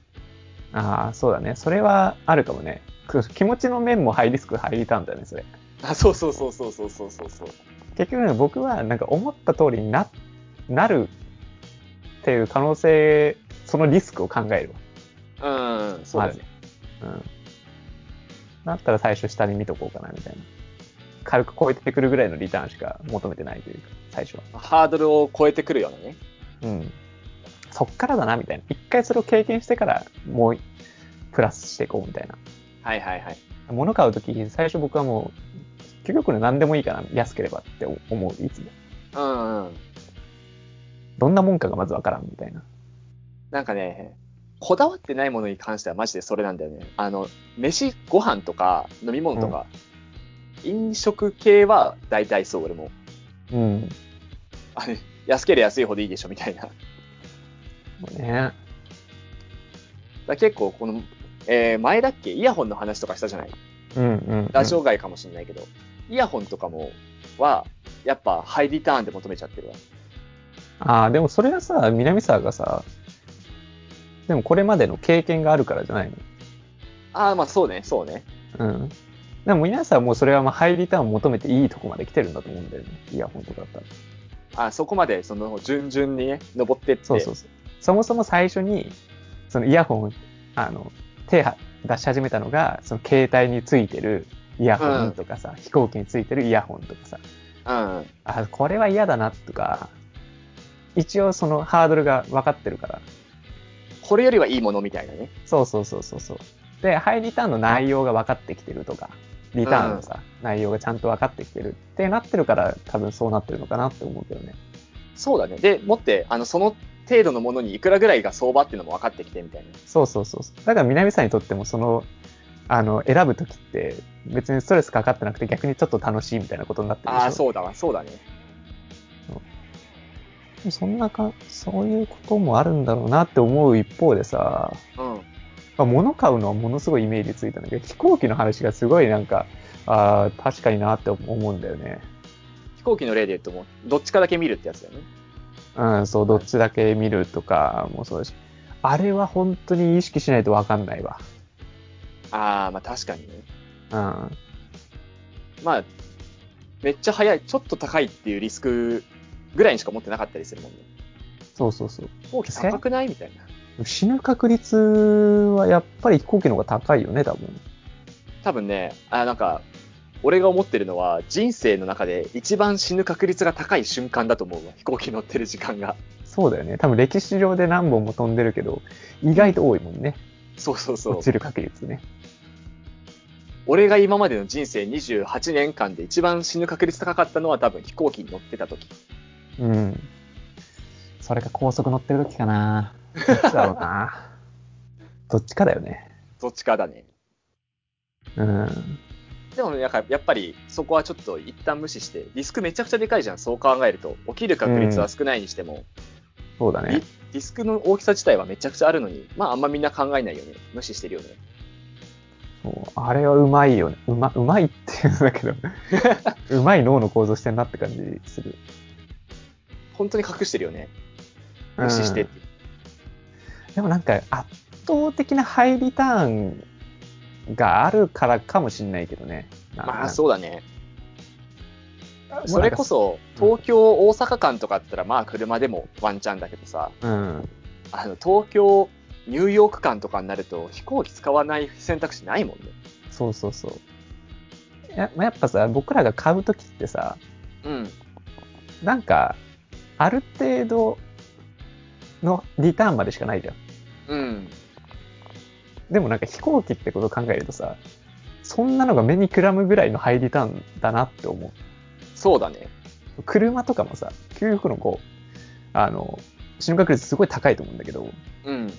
ああ、そうだね。それはあるかもね。く気持ちの面もハイリスク、ハイリターンだよね、それ。あ、そうそうそうそうそうそうそうそう。結局ね、僕はなんか思った通りにな、なるっていう可能性、そのリスクを考えるうん、そうだね。わ。うん。だったら最初下に見とこうかな、みたいな。軽く超えてくるぐらいのリターンしか求めてないというか、最初は。ハードルを超えてくるようなね。うん。そっからだな、みたいな。一回それを経験してから、もう、プラスしていこう、みたいな。はいはいはい。物買うとき、最初僕はもう、究極ね、何でもいいかな、安ければって思う、いつも。うんうん。どんなもんかがまずわからん、みたいな。なんかね、こだわってないものに関してはマジでそれなんだよね。あの、飯、ご飯とか飲み物とか、飲食系は大体そう、俺も。うん。あれ、安ければ安いほどいいでしょ、みたいな。ねら結構、この、えー前だっけイヤホンの話とかしたじゃない？うんうん。ラジオ外かもしれないけど、イヤホンとかも、は、やっぱハイリターンで求めちゃってるわ。ああ、でもそれはさ、南沢がさ、でもこれまでの経験があるからじゃないああ、まあそうね、そうね。のうん。でも皆さんもうそれはまあハイリターンを求めていいとこまで来てるんだと思うんだよね。イヤホンとかだったら。あそこまで、その、順々にね、登ってって。そうそうそう。そもそも最初に、そのイヤホン、あの、手は出し始めたのが、その携帯についてるイヤホンとかさ、飛行機についてるイヤホンとかさ、うん。あ、これは嫌だなとか、一応そのハードルが分かってるから。これよりはいいものみたいなね。そうそうそうそうそう。で、ハイリターンの内容が分かってきてるとか、リターンのさ、内容がちゃんと分かってきてるってなってるから、多分そうなってるのかなって思うけどね。そうだね。で、もって、あの、その程度のものにいくらぐらいが相場っていうのも分かってきてみたいな。そうそうそう。だから南さんにとってもその、あの、選ぶときって別にストレスかかってなくて逆にちょっと楽しいみたいなことになってるでしょ？ああ、そうだわ、そうだね。そんなか、そういうこともあるんだろうなって思う一方でさ、うん。まあ、物買うのはものすごいイメージついたんだけど、飛行機の話がすごいなんか、ああ、確かになって思うんだよね。飛行機の例で言うともう、どっちかだけ見るってやつだよね。うん、そう、どっちだけ見るとかもそうだし、あれは本当に意識しないとわかんないわ。ああ、まあ確かにね。うん。まあ、めっちゃ早い、ちょっと高いっていうリスクぐらいにしか持ってなかったりするもんね。そうそうそう。飛行機高くない？みたいな。死ぬ確率はやっぱり飛行機の方が高いよね、多分。多分ね、あなんか、俺が思ってるのは、人生の中で一番死ぬ確率が高い瞬間だと思うわ。飛行機乗ってる時間が。そうだよね。多分歴史上で何本も飛んでるけど、意外と多いもんね。そうそうそう落。ちる確率ね。俺が今までの人生28年間で一番死ぬ確率高かったのは多分飛行機に乗ってた時。うん。それか高速乗ってる時かな。どっちだろうな。どっちかだよね。どっちかだね。うん。でもやっぱやっぱりそこはちょっと一旦無視して、リスクめちゃくちゃでかいじゃん、そう考えると。起きる確率は少ないにしても、そうだねリ。リスクの大きさ自体はめちゃくちゃあるのに、まああんまみんな考えないよね。無視してるよね。もうあれはうまいよね。うま、うまいっていうんだけど、うまい脳の構造してんなって感じする。本当に隠してるよね。無視してって。でもなんか圧倒的なハイリターンがあるからかもしんないけどね。まあう。そうだね。それこそ、東京、大阪間とかだったら、まあ車でもワンチャンだけどさ、うん。あの、東京、ニューヨーク間とかになると、飛行機使わない選択肢ないもんね。そうそうそう。やまあやっぱさ、僕らが買うときってさ、うん。なんか、ある程度のリターンまでしかないじゃん。うん。でもなんか飛行機ってことを考えるとさ、そんなのが目にくらむぐらいのハイリターンだなって思う。そうだね。車とかもさ、究極のこう、あの、死ぬ確率すごい高いと思うんだけど、うん。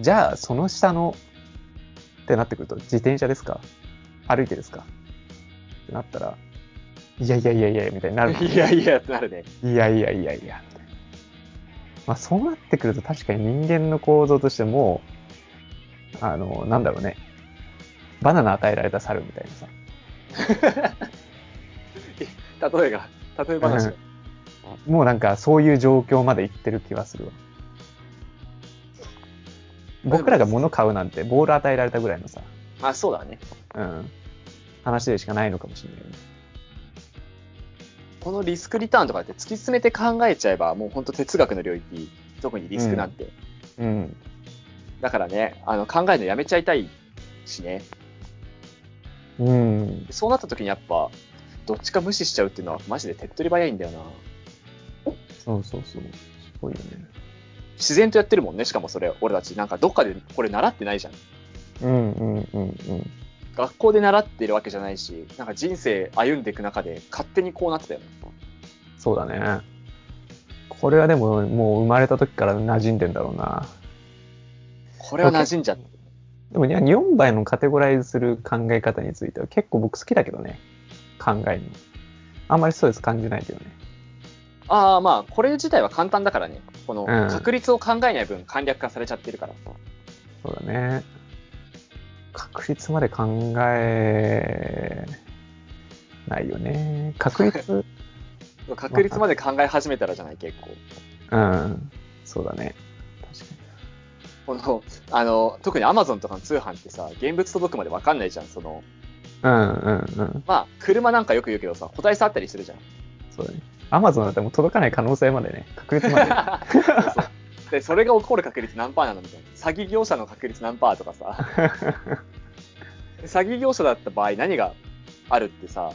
じゃあその下のってなってくると、自転車ですか？歩いてですか？ってなったら、いやいやいやいや、みたいになる いやいやなるね。いやいやいやいや。まあそうなってくると確かに人間の構造としてもう、あの、なんだろうね。バナナ与えられた猿みたいなさ。例えが、例え話が。もうなんかそういう状況まで行ってる気はするわ。僕らが物買うなんてボール与えられたぐらいのさ、まあそうだね。うん、話でしかないのかもしれないよね。このリスクリターンとかって突き詰めて考えちゃえば、もう本当哲学の領域、特にリスクなんて。うん。だからね、あの考えるのやめちゃいたいしね。うん。そうなった時にやっぱ、どっちか無視しちゃうっていうのはマジで手っ取り早いんだよな。そうそうそう。すごいよね。自然とやってるもんね、しかもそれ、俺たち。なんかどっかでこれ習ってないじゃん。うんうんうんうん。学校で習ってるわけじゃないし、なんか人生歩んでいく中で勝手にこうなってたよね。そうだね。これはでももう生まれた時から馴染んでんだろうな。これは馴染んじゃって。でも4倍のカテゴライズする考え方については結構僕好きだけどね。考えるの。あんまりストレス感じないけどね。ああ、まあ、これ自体は簡単だからね。このん確率を考えない分簡略化されちゃってるから。そうだね。確率まで考えないよね。確率、確率まで考え始めたらじゃない、結構。うん。そうだね。確かこの、あの、特に Amazon とかの通販ってさ、現物届くまで分かんないじゃん。その、に。うんうんうん。まあ、車なんかよく言うけどさ、個体差あったりするじゃん。そうだね。アマゾンだってもう届かない可能性までね、確率まで。そうそうで、それが起こる確率何パーなのみたいな。詐欺業者の確率何パーとかさ。詐欺業者だった場合何があるってさ、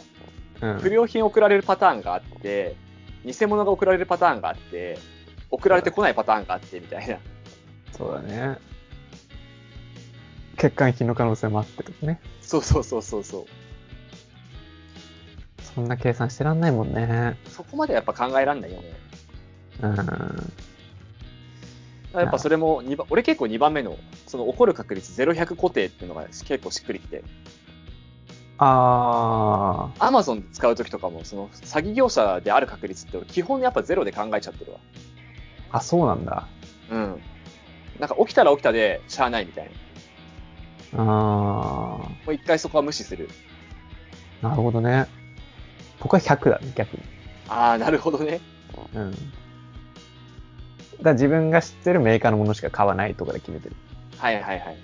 うん不良品送られるパターンがあって、偽物が送られるパターンがあって、送られてこないパターンがあって、みたいな。そうだね。欠陥品の可能性もあってとかね。そうそうそうそうそう。そんな計算してらんないもんね。そこまでやっぱ考えらんないよね。うん。やっぱそれも二番、俺結構2番目の、その起こる確率0、100固定っていうのが結構しっくりきて、あ Amazon で使うときとかも、その詐欺業者である確率って俺基本やっぱゼロで考えちゃってるわ。あ。あ、そうなんだ。うん。なんか起きたら起きたでしゃあないみたいな。あもう一回そこは無視する。ー。なるほどね。僕は100だね、逆に。ああ、なるほどね。うん。だ自分が知ってるメーカーのものしか買わないとかで決めてる。はいはいはい。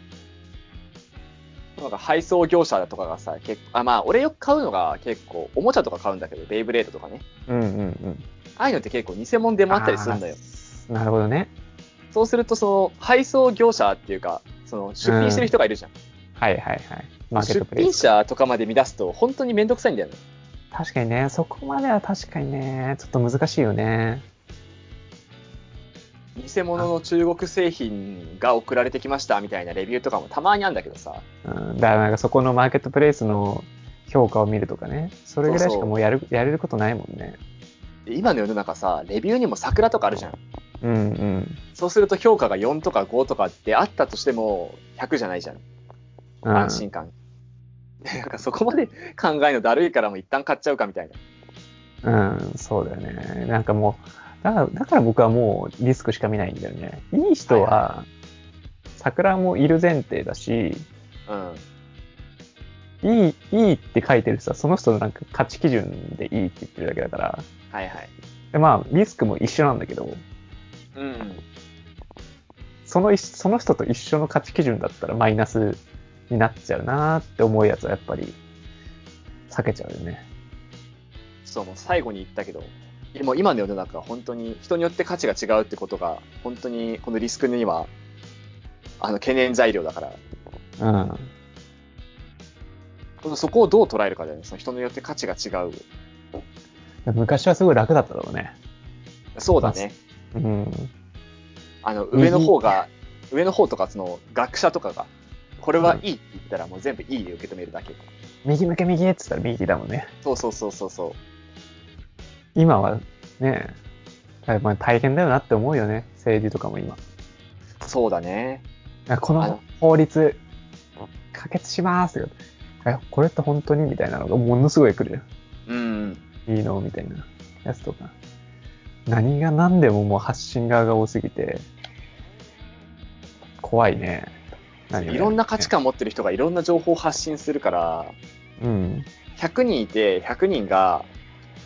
なんか配送業者とかがさ、結構、あ、まあ俺よく買うのが結構、おもちゃとか買うんだけど、ベイブレードとかね。うんうんうん。ああいうのって結構偽物でもあったりするんだよ。なるほどね。そうすると、その、配送業者っていうか、その、出品してる人がいるじゃん。はいはいはい。マーケッ出トプレイス。品者とかまで乱すと、本当にめんどくさいんだよね。確かにね、そこまでは確かにね、ちょっと難しいよね。偽物の中国製品が送られてきましたみたいなレビューとかもたまにあるんだけどさ。うん、だからなんかそこのマーケットプレイスの評価を見るとかね、それぐらいしかもうやるやれることないもんね。で今の世の中さ、レビューにも桜とかあるじゃん。うんうん。そうすると評価が4とか5とかってあったとしても100じゃないじゃん。うん安心感。なんかそこまで考えるのだるいからもう一旦買っちゃうかみたいな。うん、そうだよね。なんかもう、だからだから僕はもうリスクしか見ないんだよね。いい人は桜もいる前提だし、うん。いい、いいって書いてる人はその人のなんか価値基準でいいって言ってるだけだから、はいはい。でまあ、リスクも一緒なんだけど、うん。その一その人と一緒の価値基準だったらマイナスになっちゃうなーって思うやつはやっぱり避けちゃうよね。そう、もう最後に言ったけど、もう今の世の中は本当に人によって価値が違うってことが、本当にこのリスクには、あの、懸念材料だから、うん。そこをどう捉えるかだよね。その人によって価値が違う。昔はすごい楽だっただろうね。そうだね。うん。あの、上の方が、上の方とか、その、学者とかが、これはいいって言ったらもう全部いいで受け止めるだけ。右向け右って言ったら右だもんね。そうそうそうそうそう。今はね、まあ大変だよなって思うよね。政治とかも今。そうだね。この法律、可決しますよ。え、これって本当に？みたいなのがものすごい来るよ。うん。いいのみたいなやつとか。何が何でももう発信側が多すぎて、怖いね。何がいろんな価値。観持ってる人がいろんな情報を発信するから、うん。100人いて、100人が、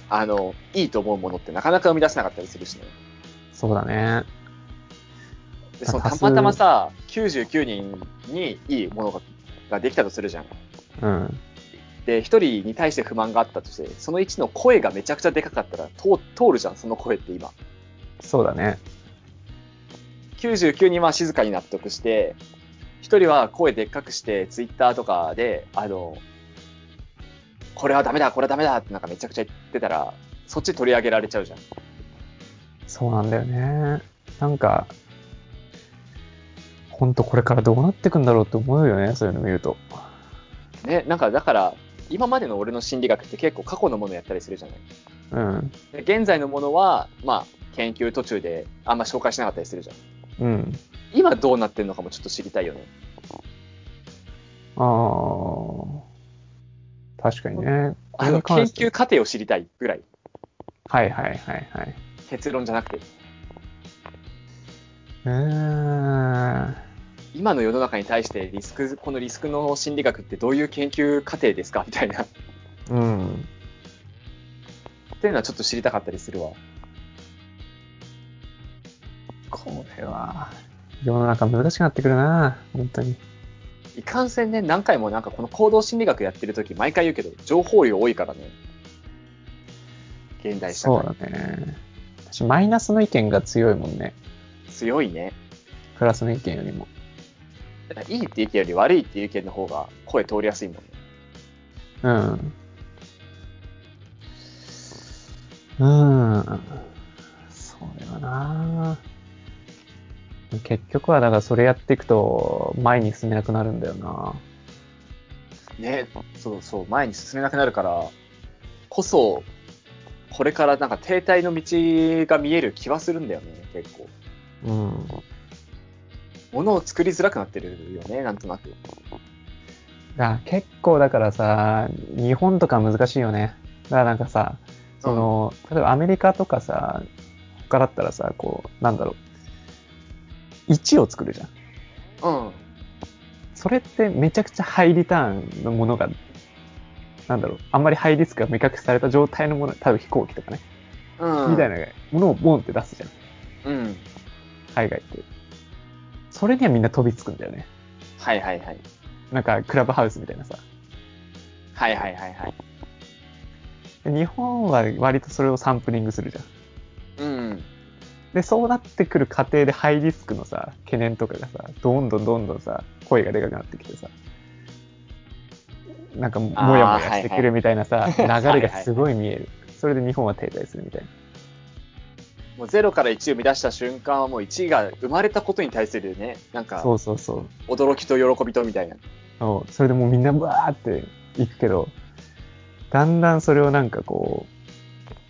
あの、いいと思うものってなかなか生み出せなかったりするしね。そうだね。で、そのたまたまさ、99人にいいものがができたとするじゃん。うん。で、1人に対して不満があったとして、その1の声がめちゃくちゃでかかったら通通るじゃん、その声って今。そうだね。99人は静かに納得して、1人は声でっかくして、ツイッターとかで、あの、これはダメだ、これはダメだってなんかめちゃくちゃ言ってたら、そっち取り上げられちゃうじゃん。そうなんだよね。なんか、ほんとこれからどうなってくんだろうって思うよね、そういうの見ると。ね、なんかだから、今までの俺の心理学って結構過去のものやったりするじゃない。うん。で現在のものは、まあ、研究途中であんま紹介しなかったりするじゃん。うん。今どうなってんのかもちょっと知りたいよね。ああ。確かにね。こあの、研究過程を知りたいぐらい。はいはいはいはい。結論じゃなくて。うーん。今の世の中に対してリスク、このリスクの心理学ってどういう研究過程ですか？みたいな。っうん。ていうのはちょっと知りたかったりするわ。これは、世の中難しくなってくるな本当に。いかんせんね、何回もなんかこの行動心理学やってる時毎回言うけど、情報量多いからね。現代社そう会。だね。私、マイナスの意見が強いもんね。強いね。プラスの意見よりも。いいっていう意見より悪いっていう意見の方が声通りやすいもんね。うん。うん。それはな結局は、だからそれやっていくと、前に進めなくなるんだよなね、そうそう、前に進めなくなるから、こそ、これからなんか停滞の道が見える気はするんだよね、結構。うん。ものを作りづらくなってるよね、なんとなく。だ結構だからさ、日本とか難しいよね。だからなんかさ、その、例えばアメリカとかさ、他だったらさ、こう、なんだろう、1を作るじゃん。うん。それってめちゃくちゃハイリターンのものが、なんだろう、あんまりハイリスクが明確された状態のもの、多分飛行機とかね、うん。みたいなものをボンって出すじゃん。うん。海外って。それにはみんな飛びつくんだよね。はいはいはい。なんか、クラブハウスみたいなさ。はいはいはいはい。で日本は割とそれをサンプリングするじゃん。うん。で、そうなってくる過程でハイリスクのさ、懸念とかがさ、どんどんどんどんさ、声がでかくなってきてさ、なんか、もやもやしてくるみたいなさ、流れがすごい見える。それで日本は停滞するみたいな。もう0から1を生み出した瞬間はもう1が生まれたことに対するね、なんかそうそうそう。驚きと喜びとみたいな。そうそれでもうみんなバーっていくけど、だんだんそれをなんかこ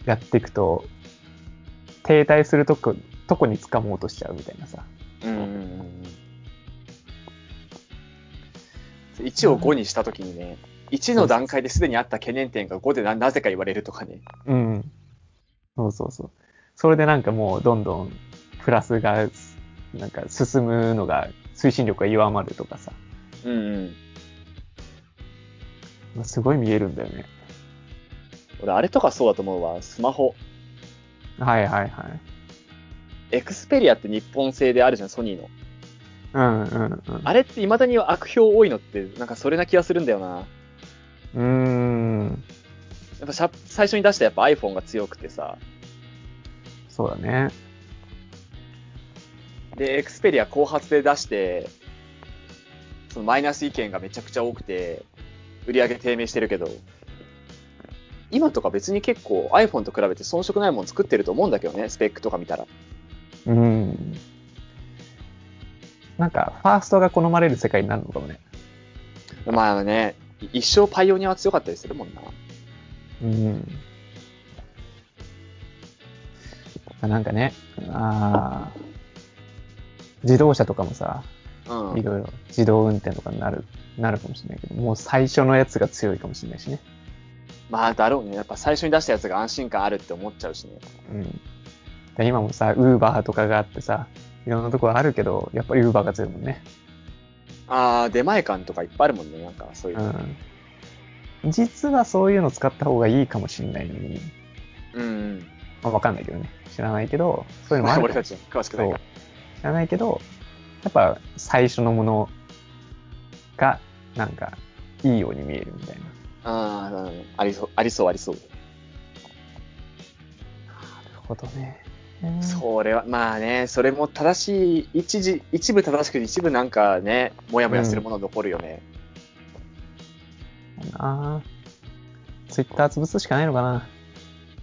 う、やっていくと、停滞するとこ、とこに掴もうとしちゃうみたいなさ。うんうんうんうん。1を5にしたときにね、1の段階ですでにあった懸念点が5でななぜか言われるとかね。うん。そうそうそう。それでなんかもうどんどんプラスが、なんか進むのが、推進力が弱まるとかさ。うんうん。すごい見えるんだよね。俺、あれとかそうだと思うわ。スマホ。はいはいはい。エクスペリアって日本製であるじゃん、ソニーの。うんうんうん。あれって未だに悪評多いのって、なんかそれな気がするんだよな。うーん。やっぱしゃ最初に出したやっぱ iPhone が強くてさ。そうだね。で、エクスペリア後発で出して、そのマイナス意見がめちゃくちゃ多くて、売り上げ低迷してるけど、今とか別に結構 iPhone と比べて遜色ないもの作ってると思うんだけどね、スペックとか見たら。うん。なんか、ファーストが好まれる世界になるのかもね。まあね、一生パイオニアは強かったりするもんな。うん。なんかね、あー自動車とかもさ、うん。いろいろ自動運転とかになる、なるかもしれないけど、もう最初のやつが強いかもしれないしね。まあだろうね。やっぱ最初に出したやつが安心感あるって思っちゃうしね。うん。で今もさ、ウーバーとかがあってさ、いろんなところあるけど、やっぱりウーバーが強いもんね。あー、出前館とかいっぱいあるもんね。なんかそういうう。ん。実はそういうの使った方がいいかもしれないのに、うん、うん。まあ、わかんないけどね。知らないけど、そういうのもある 俺たちは詳しくないから。知らないけど、やっぱ最初のものが、なんか、いいように見えるみたいな。あー、うんありそう、ありそう、ありそう。なるほどね。それは、まあね、それも正しい、一時、一部正しくて一部なんかね、もやもやするもの残るよね。うなツイッター潰すしかないのかな。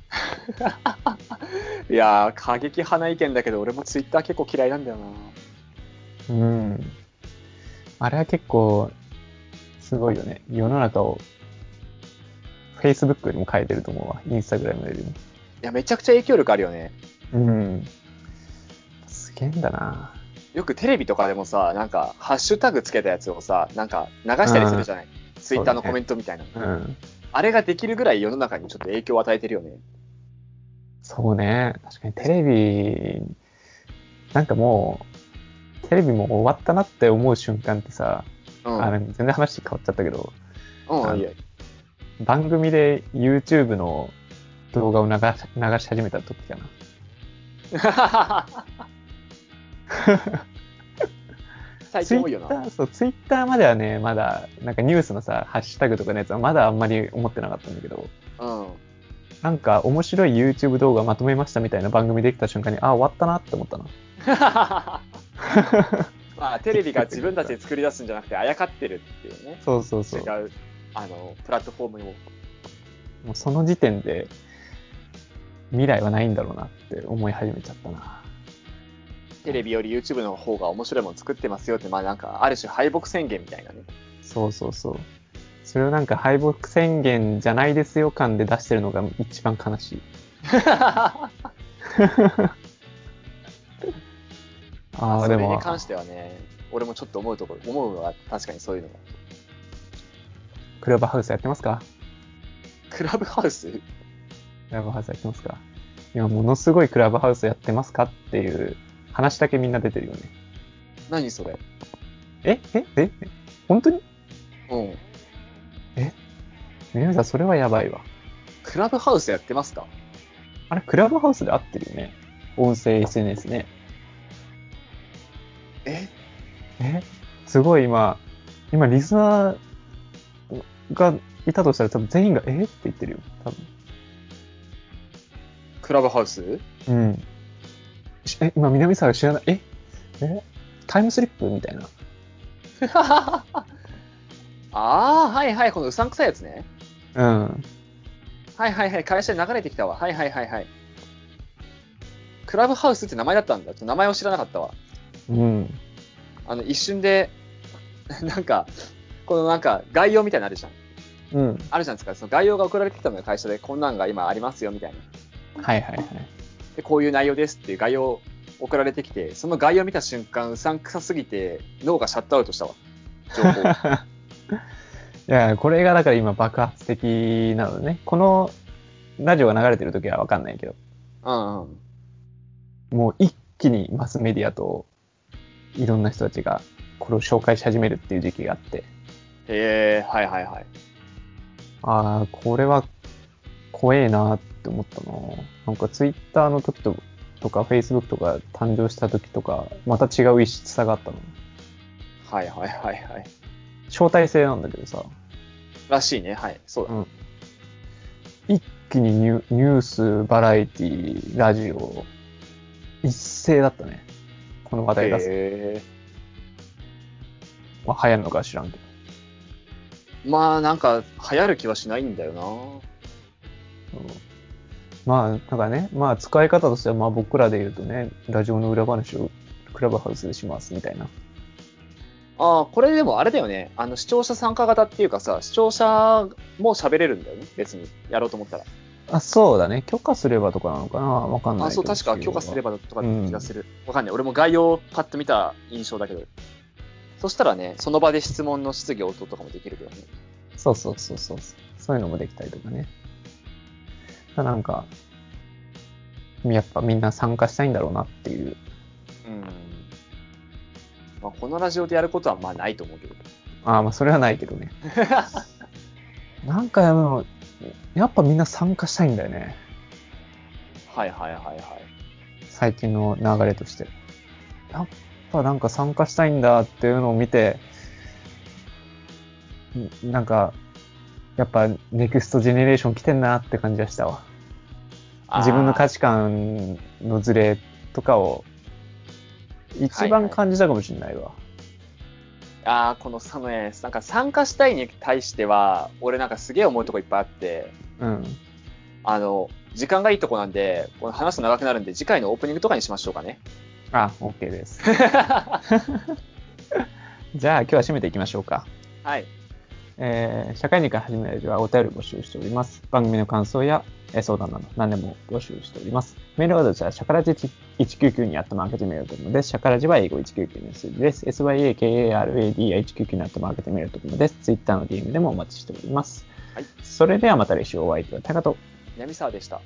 いやー、過激派な意見だけど、俺もツイッター結構嫌いなんだよな。うん。あれは結構、すごいよね。世の中を、Facebook よりも変えてると思うわ。Instagram よりも。いや、めちゃくちゃ影響力あるよね。うん。すげえんだな。よくテレビとかでもさ、なんか、ハッシュタグつけたやつをさ、なんか、流したりするじゃない？ツイッターのコメントみたいな。うん。あれができるぐらい世の中にちょっと影響を与えてるよね。そうね。確かにテレビ、なんかもう、テレビも終わったなって思う瞬間ってさ、うん。あれ全然話変わっちゃったけど、うん、いいよ。番組で YouTube の動画を流し流し始めた時かな。最近多いよな。そう、ツイッターまではね、まだ、なんかニュースのさ、ハッシュタグとかのやつはまだあんまり思ってなかったんだけど、うん。なんか面白い YouTube 動画まとめましたみたいな番組できた瞬間に、あ、終わったなって思ったな。まあ、テレビが自分たちで作り出すんじゃなくて、あやかってるっていうね。そうそうそう。違う、あの、プラットフォームを。もうその時点で、未来はないんだろうなって思い始めちゃったな。テレビより YouTube の方が面白いもの作ってますよって、まあなんか、ある種敗北宣言みたいなね。そうそうそう。それをなんか敗北宣言じゃないですよ感で出してるのが一番悲しい。ああ、そでも、れに関してはね、俺もちょっと思うところ、思うのは確かにそういうのが。クラブハウスやってますか？クラブハウス？クラブハウスやってますか？今ものすごいクラブハウスやってますかっていう話だけみんな出てるよね。何それ？え？え？え？え？本当に？うん。皆さんそれはやばいわ。クラブハウスやってますか？あれ、クラブハウスで合ってるよね。音声 SNS ね。え？え？すごい今、今リスナーがいたとしたら多分全員がえって言ってるよ。多分。クラブハウス？うん。しえ、今南沢知らない？え？え？タイムスリップみたいな。ああ、はいはい、このうさんくさいやつね。うん。はいはいはい、会社で流れてきたわ。はいはいはいはい。クラブハウスって名前だったんだ。名前を知らなかったわ。うん。あの、一瞬で、なんか、このなんか、概要みたいなのあるじゃん。うん。あるじゃないですか。その概要が送られてきたのよ、会社で。こんなんが今ありますよ、みたいな。はいはいはい。で、こういう内容ですっていう概要送られてきて、その概要見た瞬間、うさんくさすぎて、脳がシャットアウトしたわ。情報。いや、これがだから今爆発的なのね。このラジオが流れてる時はわかんないけど、うんうん。もう一気にマスメディアといろんな人たちがこれを紹介し始めるっていう時期があって、へえ、はいはいはい。ああ、これは怖えなって思ったな。なんかツイッターの時ととか、フェイスブックとか誕生した時とか、また違う異質さがあったの。はいはいはいはい。招待制なんだけどさ、らしいね。はい。そうだ。うん。一気にニュニュース、バラエティ、ラジオ、一斉だったね。この話題出す。へまあ、流行るのかは知らんけど。ーまあなんか流行る気はしないんだよな。うんまあ、なんかね、まあ使い方としては、まあ僕らで言うとね、ラジオの裏話をクラブハウスでしますみたいな。ああ、これでもあれだよね。あの視聴者参加型っていうかさ、視聴者も喋れるんだよね。別にやろうと思ったら。あ、そうだね。許可すればとかなのかなわかんないあ、けど。そう、確か許可すればとかって気がする。わ、かんない。俺も概要をパッと見た印象だけど。そしたらね、その場で質問の質疑応答とかもできるけどね。そうそうそうそう。そういうのもできたりとかね。なんか、やっぱみんな参加したいんだろうなっていう。うん。まあ、このラジオでやることはまあないと思うけど。ああ、まあそれはないけどね。なんかあの、やっぱみんな参加したいんだよね。はいはいはいはい。最近の流れとして。やっぱなんか参加したいんだっていうのを見て、んなんか、やっぱネクストジェネレーション来てんなって感じがしたわ。自分の価値観のズレとかを一番感じたかもしれないわ。ああ、このサムエス、なんか参加したいに対しては、俺なんかすげえ思うとこいっぱいあって、うん。あの、時間がいいとこなんで、この話すと長くなるんで、次回のオープニングとかにしましょうかね。あ、OK です。じゃあ今日は締めていきましょうか。はい。えー社会人から始めるではお便り募集しております。番組の感想や、えー相談など何でも募集しております。メールアドレスはシャカラジ199アットマークGメールドットコムです。シャカラジは英語199の数字です。syakaradi199 アットマークGメールドットコムです。Twitter の DM でもお待ちしております。はい。それではまた来週お会いいたいタカと。南沢でした。